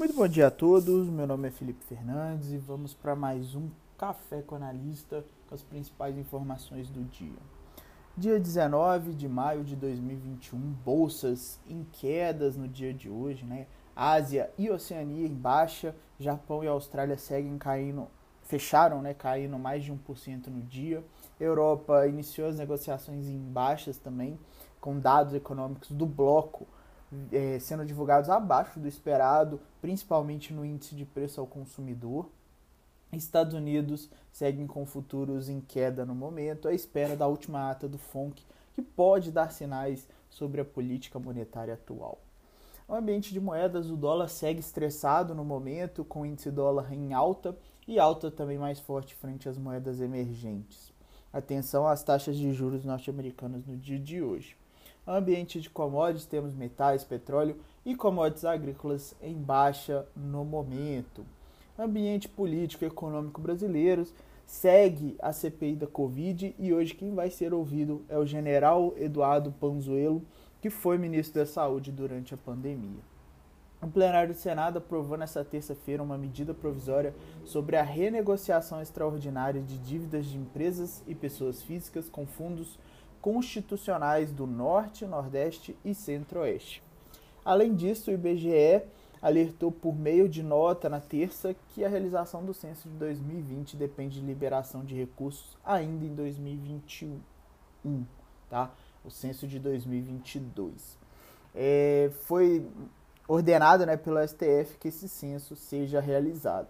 Muito bom dia a todos, meu nome é Felipe Fernandes e vamos para mais um Café com Analista com as principais informações do dia. Dia 19 de maio de 2021, bolsas em quedas no dia de hoje, né? Ásia e Oceania em baixa, Japão e Austrália seguem caindo, fecharam, né, caindo mais de 1% no dia. Europa iniciou as negociações em baixas também, com dados econômicos do bloco é, sendo divulgados abaixo do esperado, principalmente no índice de preço ao consumidor. Estados Unidos seguem com futuros em queda no momento, à espera da última ata do FONC, que pode dar sinais sobre a política monetária atual. No ambiente de moedas, o dólar segue estressado no momento, com o índice dólar em alta e alta também mais forte frente às moedas emergentes. Atenção às taxas de juros norte-americanas no dia de hoje ambiente de commodities, temos metais, petróleo e commodities agrícolas em baixa no momento. Ambiente político e econômico brasileiros segue a CPI da Covid e hoje quem vai ser ouvido é o general Eduardo Panzuelo, que foi ministro da Saúde durante a pandemia. O plenário do Senado aprovou nesta terça-feira uma medida provisória sobre a renegociação extraordinária de dívidas de empresas e pessoas físicas com fundos constitucionais do Norte, Nordeste e Centro-Oeste. Além disso, o IBGE alertou por meio de nota na terça que a realização do censo de 2020 depende de liberação de recursos ainda em 2021, tá? O censo de 2022. É, foi ordenado né, pelo STF que esse censo seja realizado.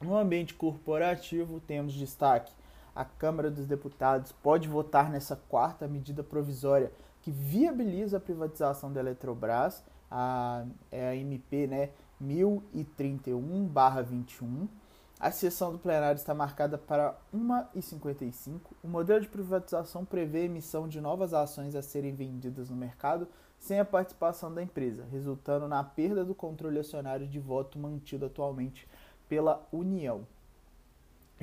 No ambiente corporativo, temos destaque a Câmara dos Deputados pode votar nessa quarta medida provisória que viabiliza a privatização da Eletrobras, a, é a MP né, 1031-21. A sessão do plenário está marcada para 1h55. O modelo de privatização prevê a emissão de novas ações a serem vendidas no mercado sem a participação da empresa, resultando na perda do controle acionário de voto mantido atualmente pela União.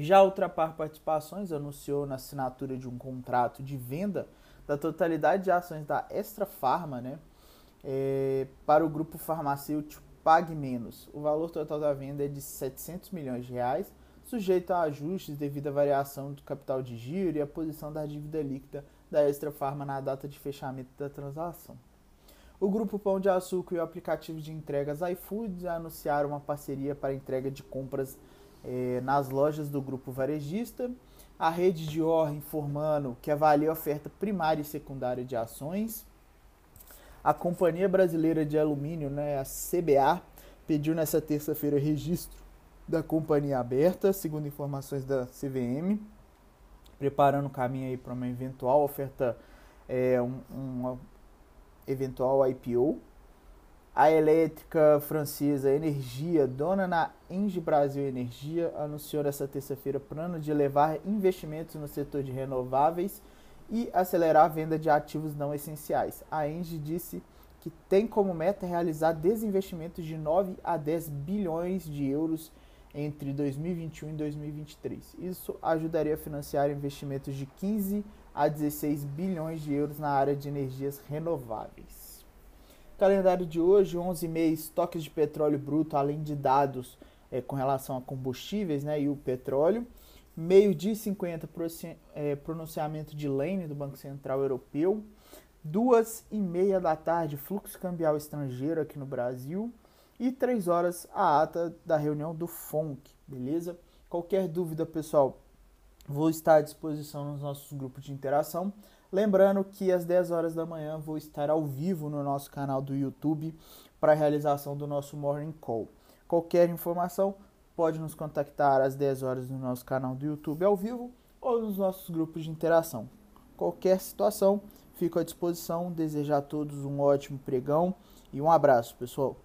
Já Ultrapar Participações anunciou na assinatura de um contrato de venda da totalidade de ações da Extra Farma né, é, para o grupo farmacêutico Pague Menos. O valor total da venda é de 700 milhões de reais, sujeito a ajustes devido à variação do capital de giro e à posição da dívida líquida da Extra Farma na data de fechamento da transação. O grupo Pão de Açúcar e o aplicativo de entregas iFood anunciaram uma parceria para entrega de compras é, nas lojas do grupo varejista, a rede de OR informando que avalia a oferta primária e secundária de ações, a Companhia Brasileira de Alumínio, né, a CBA, pediu nessa terça-feira registro da companhia aberta, segundo informações da CVM, preparando o caminho aí para uma eventual oferta, é, um, um eventual IPO. A elétrica francesa Energia, dona na Engie Brasil Energia, anunciou nesta terça-feira plano de levar investimentos no setor de renováveis e acelerar a venda de ativos não essenciais. A Engie disse que tem como meta realizar desinvestimentos de 9 a 10 bilhões de euros entre 2021 e 2023. Isso ajudaria a financiar investimentos de 15 a 16 bilhões de euros na área de energias renováveis. Calendário de hoje, 11 meses, estoques de petróleo bruto, além de dados é, com relação a combustíveis né, e o petróleo. Meio dia 50, é, pronunciamento de Lane do Banco Central Europeu. Duas e meia da tarde, fluxo cambial estrangeiro aqui no Brasil. E três horas, a ata da reunião do FONC, beleza? Qualquer dúvida, pessoal, vou estar à disposição nos nossos grupos de interação. Lembrando que às 10 horas da manhã vou estar ao vivo no nosso canal do YouTube para a realização do nosso Morning Call. Qualquer informação pode nos contactar às 10 horas no nosso canal do YouTube ao vivo ou nos nossos grupos de interação. Qualquer situação, fico à disposição. Desejar a todos um ótimo pregão e um abraço, pessoal.